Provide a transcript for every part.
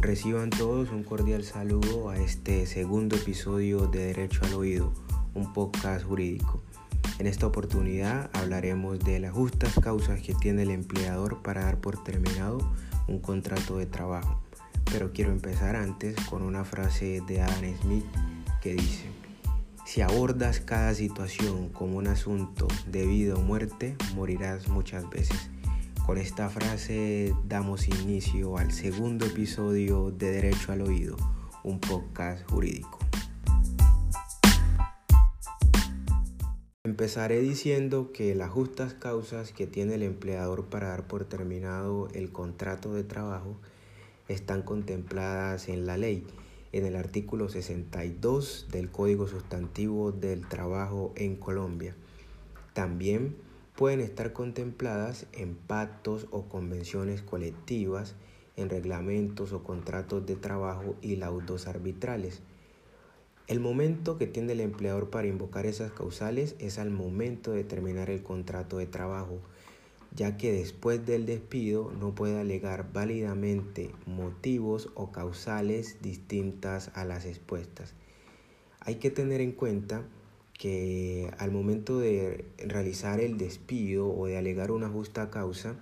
Reciban todos un cordial saludo a este segundo episodio de Derecho al Oído, un podcast jurídico. En esta oportunidad hablaremos de las justas causas que tiene el empleador para dar por terminado un contrato de trabajo. Pero quiero empezar antes con una frase de Adam Smith que dice, si abordas cada situación como un asunto de vida o muerte, morirás muchas veces. Con esta frase damos inicio al segundo episodio de Derecho al Oído, un podcast jurídico. Empezaré diciendo que las justas causas que tiene el empleador para dar por terminado el contrato de trabajo están contempladas en la ley, en el artículo 62 del Código Sustantivo del Trabajo en Colombia. También pueden estar contempladas en pactos o convenciones colectivas, en reglamentos o contratos de trabajo y laudos arbitrales. El momento que tiene el empleador para invocar esas causales es al momento de terminar el contrato de trabajo, ya que después del despido no puede alegar válidamente motivos o causales distintas a las expuestas. Hay que tener en cuenta que al momento de realizar el despido o de alegar una justa causa,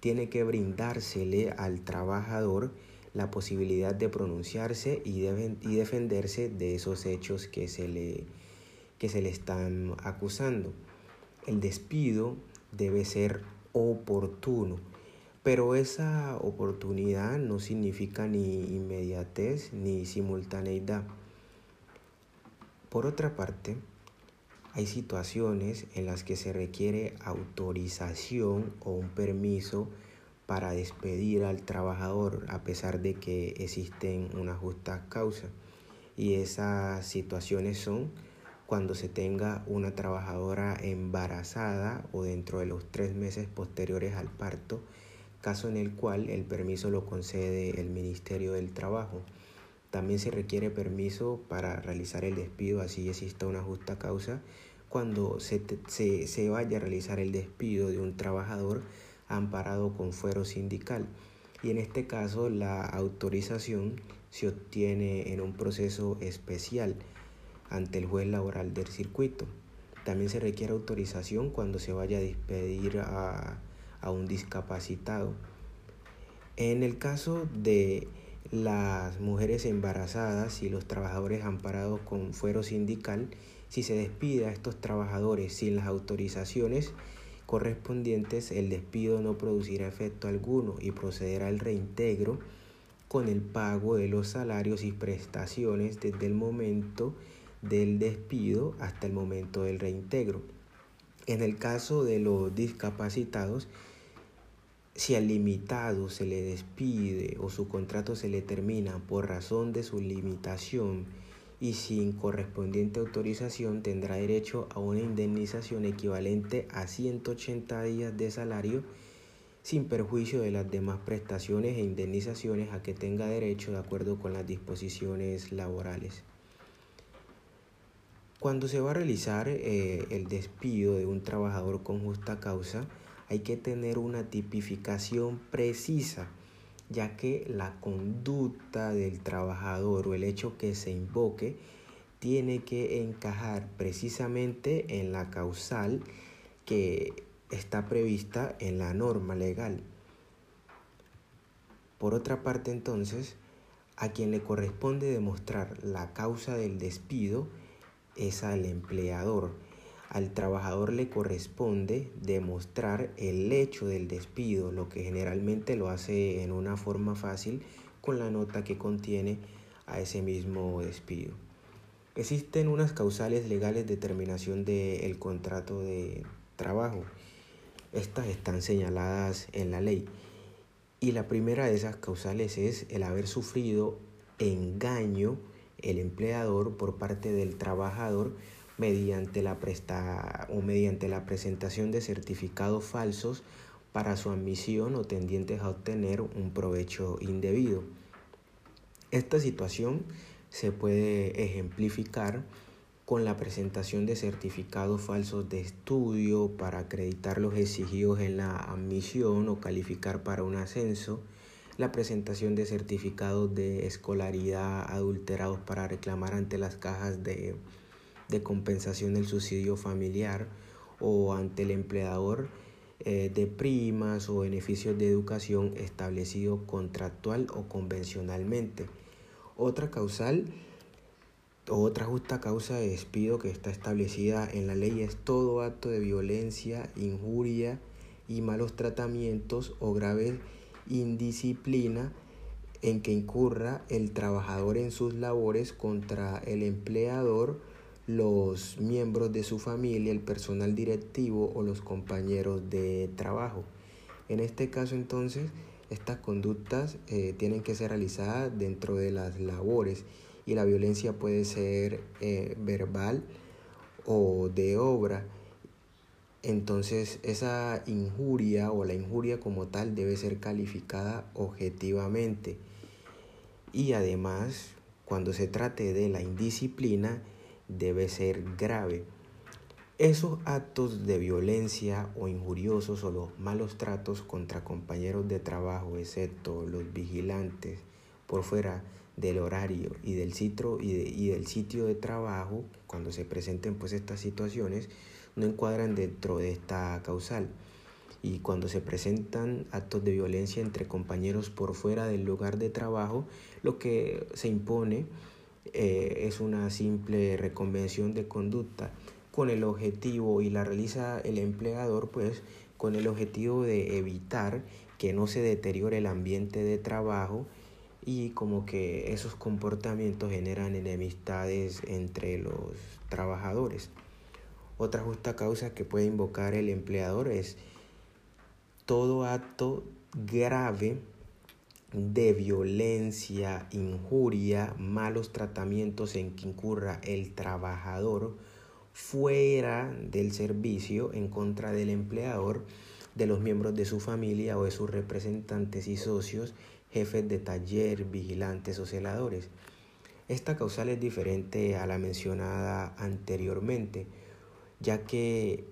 tiene que brindársele al trabajador la posibilidad de pronunciarse y, y defenderse de esos hechos que se, le, que se le están acusando. El despido debe ser oportuno, pero esa oportunidad no significa ni inmediatez ni simultaneidad. Por otra parte, hay situaciones en las que se requiere autorización o un permiso para despedir al trabajador a pesar de que existen una justa causa. Y esas situaciones son cuando se tenga una trabajadora embarazada o dentro de los tres meses posteriores al parto, caso en el cual el permiso lo concede el Ministerio del Trabajo. También se requiere permiso para realizar el despido, así exista una justa causa, cuando se, se, vaya a realizar el despido de un trabajador amparado con fuero sindical. Y en este caso la autorización se obtiene en un proceso especial ante el juez laboral del circuito. También se requiere autorización cuando se vaya a despedir a, a un discapacitado. En el caso de las mujeres embarazadas y los trabajadores amparados con fuero sindical, si se despide a estos trabajadores sin las autorizaciones correspondientes, el despido no producirá efecto alguno y procederá al reintegro con el pago de los salarios y prestaciones desde el momento del despido hasta el momento del reintegro. En el caso de los discapacitados, si al limitado se le despide o su contrato se le termina por razón de su limitación y sin correspondiente autorización tendrá derecho a una indemnización equivalente a 180 días de salario sin perjuicio de las demás prestaciones e indemnizaciones a que tenga derecho de acuerdo con las disposiciones laborales. Cuando se va a realizar eh, el despido de un trabajador con justa causa, hay que tener una tipificación precisa, ya que la conducta del trabajador o el hecho que se invoque tiene que encajar precisamente en la causal que está prevista en la norma legal. Por otra parte, entonces, a quien le corresponde demostrar la causa del despido es al empleador al trabajador le corresponde demostrar el hecho del despido, lo que generalmente lo hace en una forma fácil con la nota que contiene a ese mismo despido. Existen unas causales legales de terminación del contrato de trabajo. Estas están señaladas en la ley. Y la primera de esas causales es el haber sufrido engaño el empleador por parte del trabajador mediante la, presta, o mediante la presentación de certificados falsos para su admisión o tendientes a obtener un provecho indebido. Esta situación se puede ejemplificar con la presentación de certificados falsos de estudio para acreditar los exigidos en la admisión o calificar para un ascenso, la presentación de certificados de escolaridad adulterados para reclamar ante las cajas de, de compensación del subsidio familiar o ante el empleador eh, de primas o beneficios de educación establecido contractual o convencionalmente. Otra causal otra justa causa de despido que está establecida en la ley es todo acto de violencia, injuria y malos tratamientos o grave indisciplina en que incurra el trabajador en sus labores contra el empleador, los miembros de su familia, el personal directivo o los compañeros de trabajo. En este caso entonces, estas conductas eh, tienen que ser realizadas dentro de las labores y la violencia puede ser eh, verbal o de obra. Entonces esa injuria o la injuria como tal debe ser calificada objetivamente. Y además, cuando se trate de la indisciplina, debe ser grave. Esos actos de violencia o injuriosos o los malos tratos contra compañeros de trabajo, excepto los vigilantes, por fuera del horario y del sitio, y, del sitio de trabajo, cuando se presenten pues estas situaciones, no encuadran dentro de esta causal. Y cuando se presentan actos de violencia entre compañeros por fuera del lugar de trabajo, lo que se impone eh, es una simple reconvención de conducta con el objetivo y la realiza el empleador pues con el objetivo de evitar que no se deteriore el ambiente de trabajo y como que esos comportamientos generan enemistades entre los trabajadores. Otra justa causa que puede invocar el empleador es todo acto grave de violencia, injuria, malos tratamientos en que incurra el trabajador fuera del servicio en contra del empleador, de los miembros de su familia o de sus representantes y socios jefes de taller, vigilantes o celadores. Esta causal es diferente a la mencionada anteriormente, ya que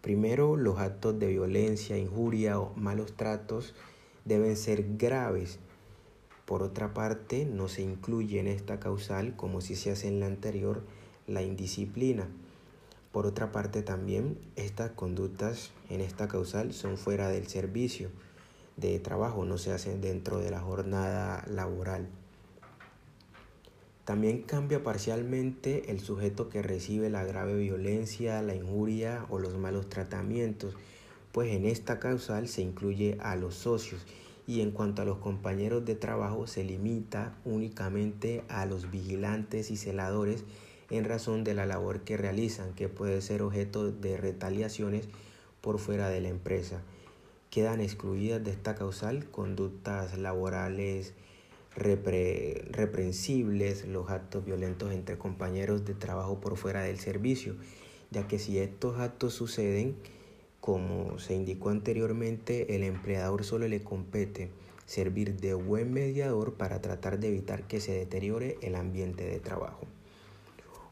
primero los actos de violencia, injuria o malos tratos deben ser graves. Por otra parte, no se incluye en esta causal, como si se hace en la anterior, la indisciplina. Por otra parte, también estas conductas en esta causal son fuera del servicio de trabajo, no se hacen dentro de la jornada laboral. También cambia parcialmente el sujeto que recibe la grave violencia, la injuria o los malos tratamientos, pues en esta causal se incluye a los socios y en cuanto a los compañeros de trabajo se limita únicamente a los vigilantes y celadores en razón de la labor que realizan, que puede ser objeto de retaliaciones por fuera de la empresa. Quedan excluidas de esta causal conductas laborales reprensibles, los actos violentos entre compañeros de trabajo por fuera del servicio, ya que si estos actos suceden, como se indicó anteriormente, el empleador solo le compete servir de buen mediador para tratar de evitar que se deteriore el ambiente de trabajo.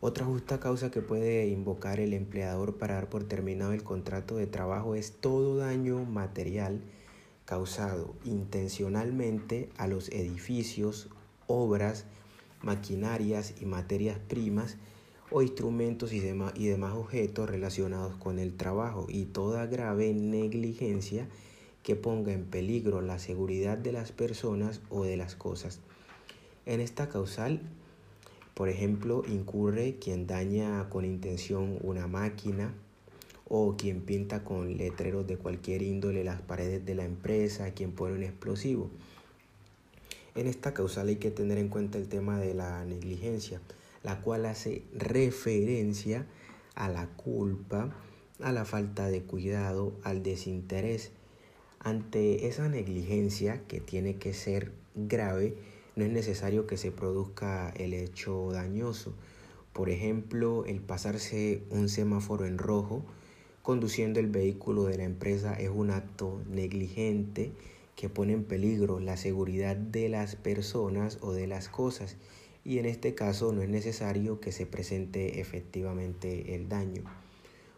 Otra justa causa que puede invocar el empleador para dar por terminado el contrato de trabajo es todo daño material causado intencionalmente a los edificios, obras, maquinarias y materias primas o instrumentos y demás, y demás objetos relacionados con el trabajo y toda grave negligencia que ponga en peligro la seguridad de las personas o de las cosas. En esta causal por ejemplo, incurre quien daña con intención una máquina o quien pinta con letreros de cualquier índole las paredes de la empresa, quien pone un explosivo. En esta causal hay que tener en cuenta el tema de la negligencia, la cual hace referencia a la culpa, a la falta de cuidado, al desinterés. Ante esa negligencia que tiene que ser grave, no es necesario que se produzca el hecho dañoso. Por ejemplo, el pasarse un semáforo en rojo conduciendo el vehículo de la empresa es un acto negligente que pone en peligro la seguridad de las personas o de las cosas y en este caso no es necesario que se presente efectivamente el daño.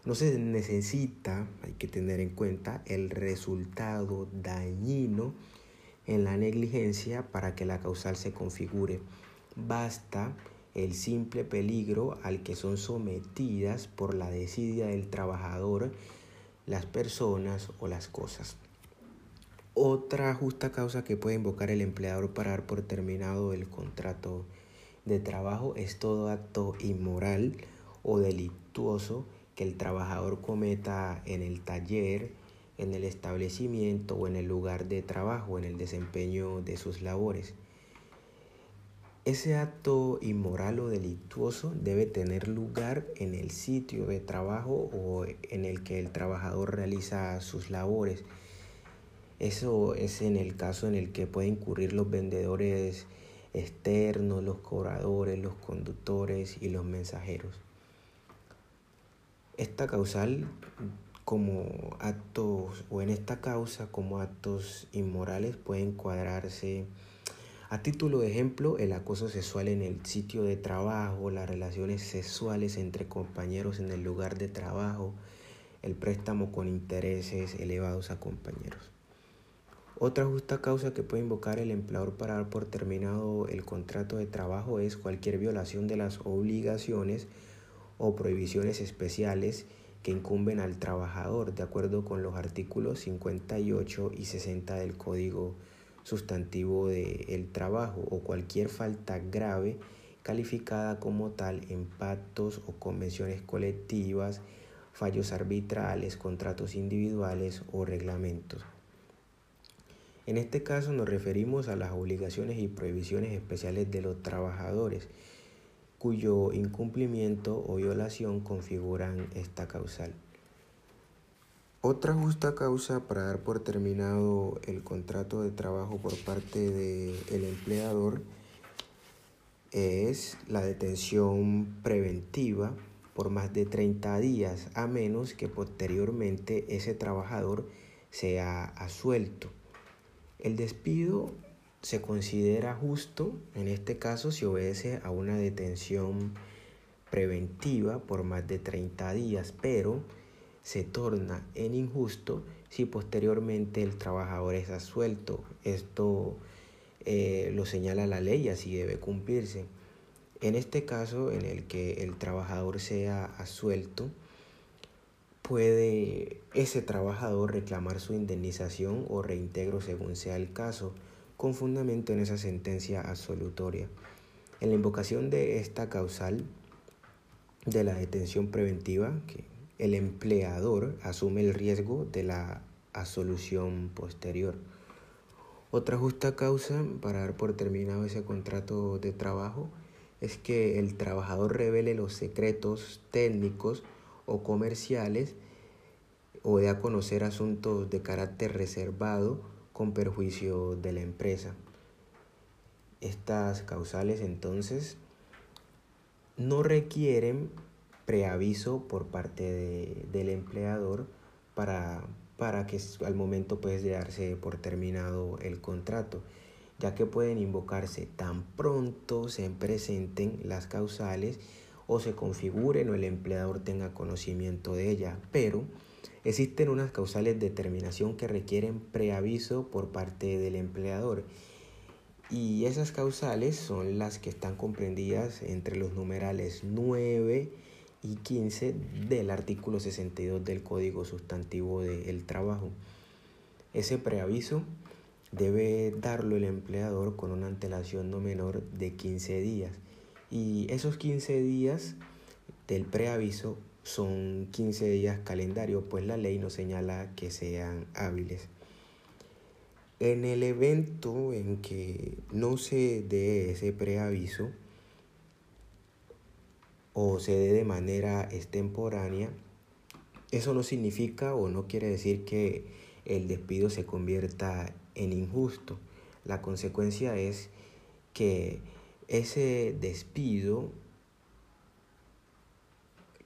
No se necesita, hay que tener en cuenta, el resultado dañino en la negligencia para que la causal se configure. Basta el simple peligro al que son sometidas por la desidia del trabajador las personas o las cosas. Otra justa causa que puede invocar el empleador para dar por terminado el contrato de trabajo es todo acto inmoral o delictuoso que el trabajador cometa en el taller, en el establecimiento o en el lugar de trabajo, en el desempeño de sus labores. Ese acto inmoral o delictuoso debe tener lugar en el sitio de trabajo o en el que el trabajador realiza sus labores. Eso es en el caso en el que pueden incurrir los vendedores externos, los cobradores, los conductores y los mensajeros. Esta causal como actos o en esta causa como actos inmorales pueden cuadrarse a título de ejemplo, el acoso sexual en el sitio de trabajo, las relaciones sexuales entre compañeros en el lugar de trabajo, el préstamo con intereses elevados a compañeros. Otra justa causa que puede invocar el empleador para dar por terminado el contrato de trabajo es cualquier violación de las obligaciones o prohibiciones especiales que incumben al trabajador, de acuerdo con los artículos 58 y 60 del Código sustantivo del el trabajo o cualquier falta grave calificada como tal en pactos o convenciones colectivas, fallos arbitrales, contratos individuales o reglamentos. En este caso nos referimos a las obligaciones y prohibiciones especiales de los trabajadores, cuyo incumplimiento o violación configuran esta causal. Otra justa causa para dar por terminado el contrato de trabajo por parte del empleador es la detención preventiva por más de 30 días, a menos que posteriormente ese trabajador sea asuelto. El despido se considera justo en este caso si obedece a una detención preventiva por más de 30 días, pero se torna en injusto si posteriormente el trabajador es asuelto. Esto eh, lo señala la ley así debe cumplirse. En este caso, en el que el trabajador sea asuelto, puede ese trabajador reclamar su indemnización o reintegro según sea el caso, con fundamento en esa sentencia absolutoria. En la invocación de esta causal de la detención preventiva, el empleador asume el riesgo de la asolución posterior. Otra justa causa para dar por terminado ese contrato de trabajo es que el trabajador revele los secretos técnicos o comerciales o dé a conocer asuntos de carácter reservado con perjuicio de la empresa. Estas causales entonces no requieren preaviso por parte del empleador para, para que al momento pues, de darse por terminado el contrato, ya que pueden invocarse tan pronto se presenten las causales o se configuren o el empleador tenga conocimiento de ella, pero existen unas causales de terminación que requieren preaviso por parte del empleador. Y esas causales son las que están comprendidas entre los numerales 9, y 15 del artículo 62 del Código Sustantivo del Trabajo. Ese preaviso debe darlo el empleador con una antelación no menor de 15 días. Y esos 15 días del preaviso son 15 días calendario, pues la ley no señala que sean hábiles. En el evento en que no se dé ese preaviso, o se dé de manera extemporánea, eso no significa o no quiere decir que el despido se convierta en injusto. La consecuencia es que ese despido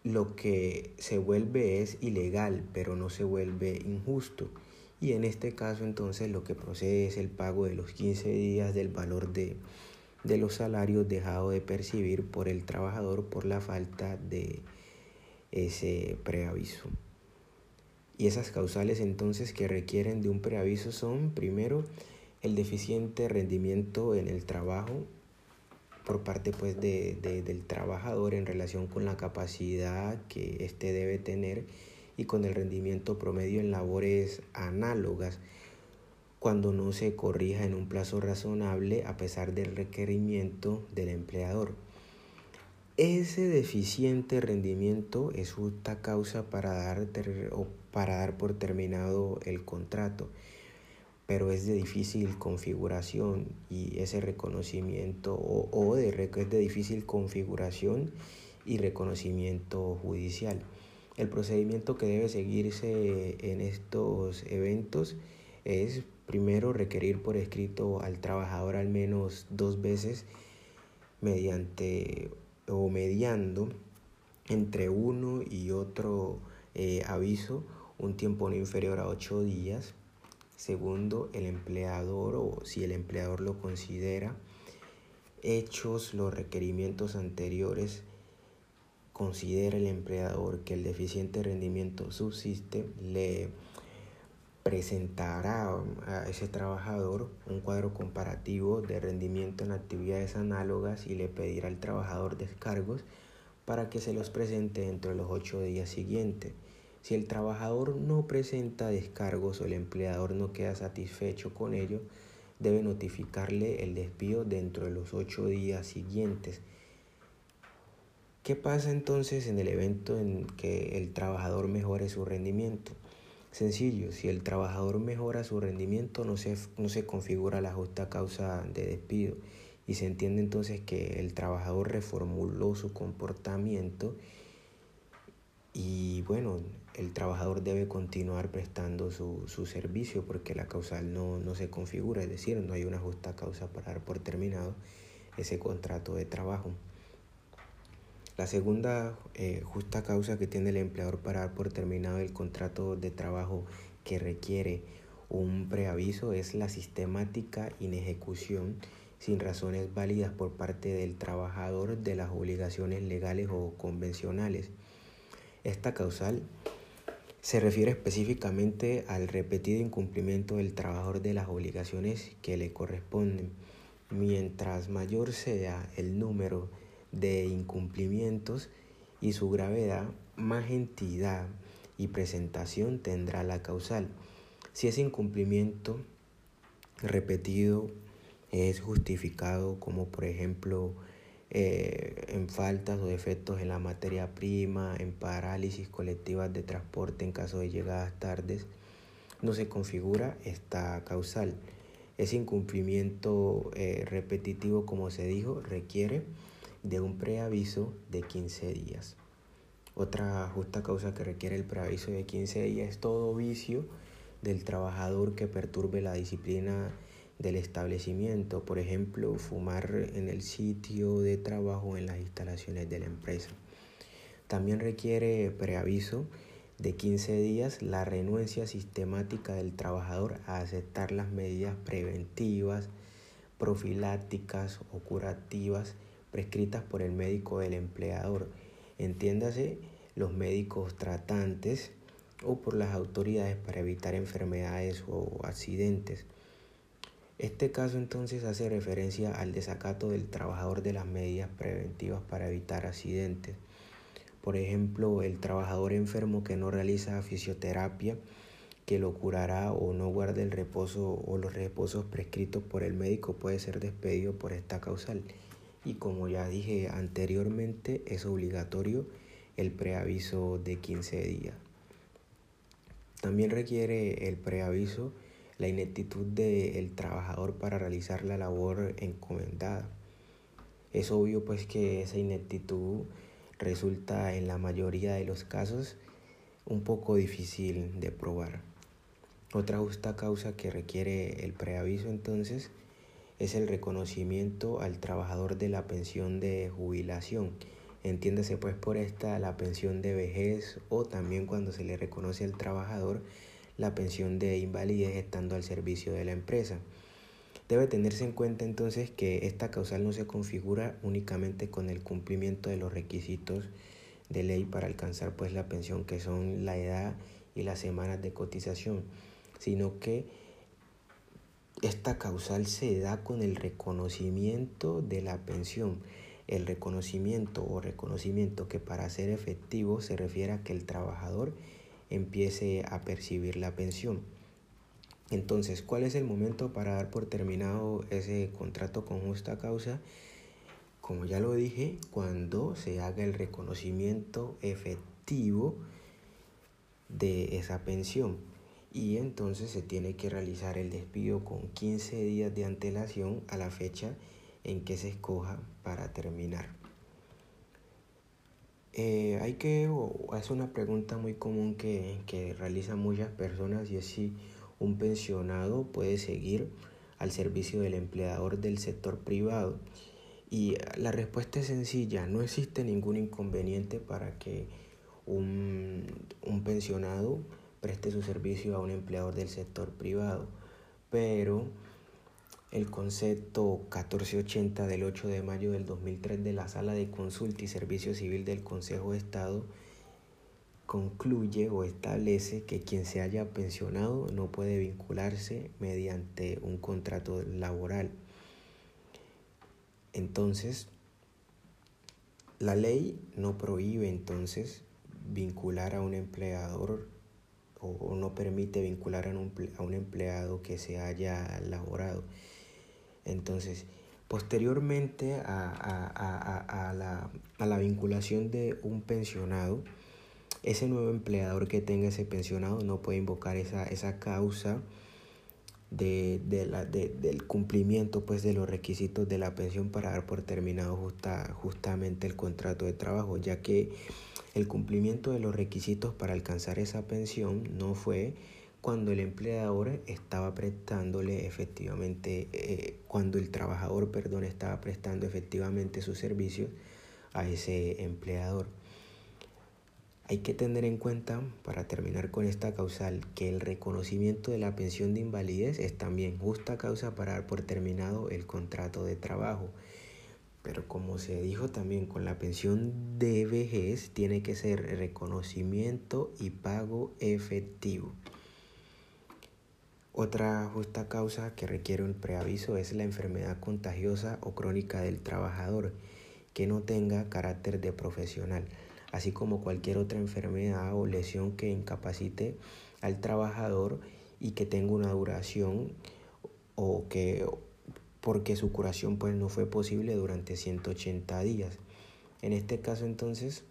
lo que se vuelve es ilegal, pero no se vuelve injusto. Y en este caso entonces lo que procede es el pago de los 15 días del valor de de los salarios dejados de percibir por el trabajador por la falta de ese preaviso. Y esas causales entonces que requieren de un preaviso son, primero, el deficiente rendimiento en el trabajo por parte pues de, del trabajador en relación con la capacidad que éste debe tener y con el rendimiento promedio en labores análogas cuando no se corrija en un plazo razonable a pesar del requerimiento del empleador. Ese deficiente rendimiento es justa causa para dar, o para dar por terminado el contrato pero es de difícil configuración y ese reconocimiento o, de, es de difícil configuración y reconocimiento judicial. El procedimiento que debe seguirse en estos eventos es primero requerir por escrito al trabajador al menos dos veces mediante o mediando entre uno y otro eh, aviso un tiempo no inferior a ocho días Segundo, el empleador o si el empleador lo considera, hechos los requerimientos anteriores, considera el empleador que el deficiente rendimiento subsiste, le presentará a ese trabajador un cuadro comparativo de rendimiento en actividades análogas y le pedirá al trabajador descargos para que se los presente dentro de los ocho días siguientes. Si el trabajador no presenta descargos o el empleador no queda satisfecho con ello, debe notificarle el despido dentro de los ocho días siguientes. ¿Qué pasa entonces en el evento en que el trabajador mejore su rendimiento? Sencillo, si el trabajador mejora su rendimiento no se, no se configura la justa causa de despido y se entiende entonces que el trabajador reformuló su comportamiento y bueno, el trabajador debe continuar prestando su, servicio porque la causal no, se configura, es decir, no hay una justa causa para dar por terminado ese contrato de trabajo. La segunda eh, justa causa que tiene el empleador para dar por terminado el contrato de trabajo que requiere un preaviso es la sistemática inejecución sin razones válidas por parte del trabajador de las obligaciones legales o convencionales. Esta causal se refiere específicamente al repetido incumplimiento del trabajador de las obligaciones que le corresponden. Mientras mayor sea el número de incumplimientos y su gravedad, más entidad y presentación tendrá la causal. Si ese incumplimiento repetido es justificado como por ejemplo eh, en faltas o defectos en la materia prima, en parálisis colectivas de transporte en caso de llegadas tardes, no se configura esta causal. Ese incumplimiento eh, repetitivo, como se dijo, requiere de un preaviso de 15 días. Otra justa causa que requiere el preaviso de 15 días es todo vicio del trabajador que perturbe la disciplina del establecimiento, por ejemplo, fumar en el sitio de trabajo en las instalaciones de la empresa. También requiere preaviso de 15 días la renuencia sistemática del trabajador a aceptar las medidas preventivas, profilácticas o curativas prescritas por el médico del empleador. Entiéndase los médicos tratantes o por las autoridades para evitar enfermedades o accidentes. Este caso entonces hace referencia al desacato del trabajador de las medidas preventivas para evitar accidentes. Por ejemplo, el trabajador enfermo que no realiza fisioterapia, que lo curará o no guarda el reposo o los reposos prescritos por el médico puede ser despedido por esta causal. Y como ya dije anteriormente, es obligatorio el preaviso de 15 días. También requiere el preaviso la ineptitud del trabajador para realizar la labor encomendada. Es obvio pues que esa ineptitud resulta en la mayoría de los casos un poco difícil de probar. Otra justa causa que requiere el preaviso entonces es el reconocimiento al trabajador de la pensión de jubilación. Entiéndase pues por esta la pensión de vejez o también cuando se le reconoce al trabajador la pensión de invalidez estando al servicio de la empresa. Debe tenerse en cuenta entonces que esta causal no se configura únicamente con el cumplimiento de los requisitos de ley para alcanzar pues la pensión que son la edad y las semanas de cotización, sino que esta causal se da con el reconocimiento de la pensión. El reconocimiento o reconocimiento que para ser efectivo se refiere a que el trabajador empiece a percibir la pensión. Entonces, ¿cuál es el momento para dar por terminado ese contrato con justa causa? Como ya lo dije, cuando se haga el reconocimiento efectivo de esa pensión y entonces se tiene que realizar el despido con 15 días de antelación a la fecha en que se escoja para terminar. Eh, hay que, es una pregunta muy común que, que realizan muchas personas y es si un pensionado puede seguir al servicio del empleador del sector privado. Y la respuesta es sencilla, no existe ningún inconveniente para que un, un pensionado preste su servicio a un empleador del sector privado, pero el concepto 1480 del 8 de mayo del 2003 de la Sala de Consulta y Servicio Civil del Consejo de Estado concluye o establece que quien se haya pensionado no puede vincularse mediante un contrato laboral. Entonces, la ley no prohíbe entonces vincular a un empleador o, no permite vincular a un, a un empleado que se haya laborado. Entonces, posteriormente a, a, a, la, a, la, vinculación de un pensionado, ese nuevo empleador que tenga ese pensionado no puede invocar esa, esa causa de, de la, de, del cumplimiento pues, de los requisitos de la pensión para dar por terminado justa, justamente el contrato de trabajo, ya que el cumplimiento de los requisitos para alcanzar esa pensión no fue cuando el empleador estaba prestándole efectivamente, eh, cuando el trabajador, perdón, estaba prestando efectivamente sus servicios a ese empleador. Hay que tener en cuenta, para terminar con esta causal, que el reconocimiento de la pensión de invalidez es también justa causa para dar por terminado el contrato de trabajo. Pero como se dijo también con la pensión de vejez, tiene que ser reconocimiento y pago efectivo. Otra justa causa que requiere un preaviso es la enfermedad contagiosa o crónica del trabajador que no tenga carácter de profesional, así como cualquier otra enfermedad o lesión que incapacite al trabajador y que tenga una duración o que porque su curación pues no fue posible durante 180 días. En este caso entonces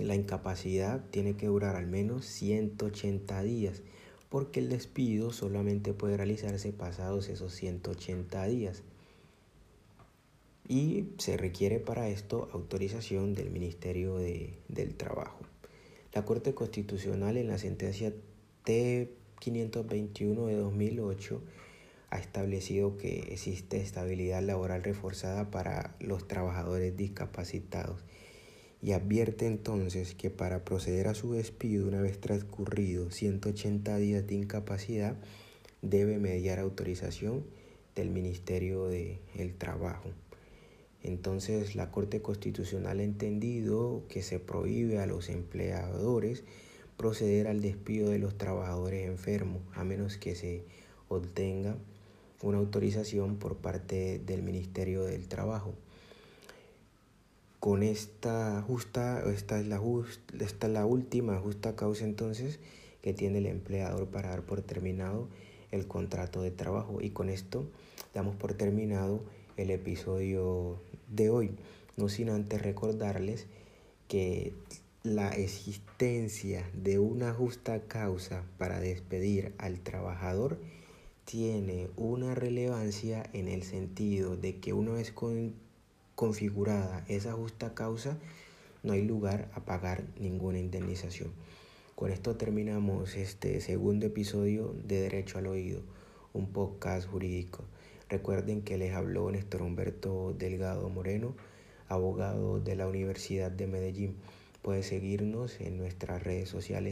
la incapacidad tiene que durar al menos 180 días porque el despido solamente puede realizarse pasados esos 180 días. Y se requiere para esto autorización del Ministerio del Trabajo. La Corte Constitucional en la sentencia T521 de 2008 ha establecido que existe estabilidad laboral reforzada para los trabajadores discapacitados y advierte entonces que para proceder a su despido una vez transcurrido 180 días de incapacidad debe mediar autorización del Ministerio del Trabajo. Entonces la Corte Constitucional ha entendido que se prohíbe a los empleadores proceder al despido de los trabajadores enfermos a menos que se obtenga una autorización por parte del Ministerio del Trabajo. Con esta justa, esta es la, esta es la última justa causa entonces que tiene el empleador para dar por terminado el contrato de trabajo. Y con esto damos por terminado el episodio de hoy. No sin antes recordarles que la existencia de una justa causa para despedir al trabajador tiene una relevancia en el sentido de que una vez configurada esa justa causa, no hay lugar a pagar ninguna indemnización. Con esto terminamos este segundo episodio de Derecho al Oído, un podcast jurídico. Recuerden que les habló Néstor Humberto Delgado Moreno, abogado de la Universidad de Medellín. Puede seguirnos en nuestras redes sociales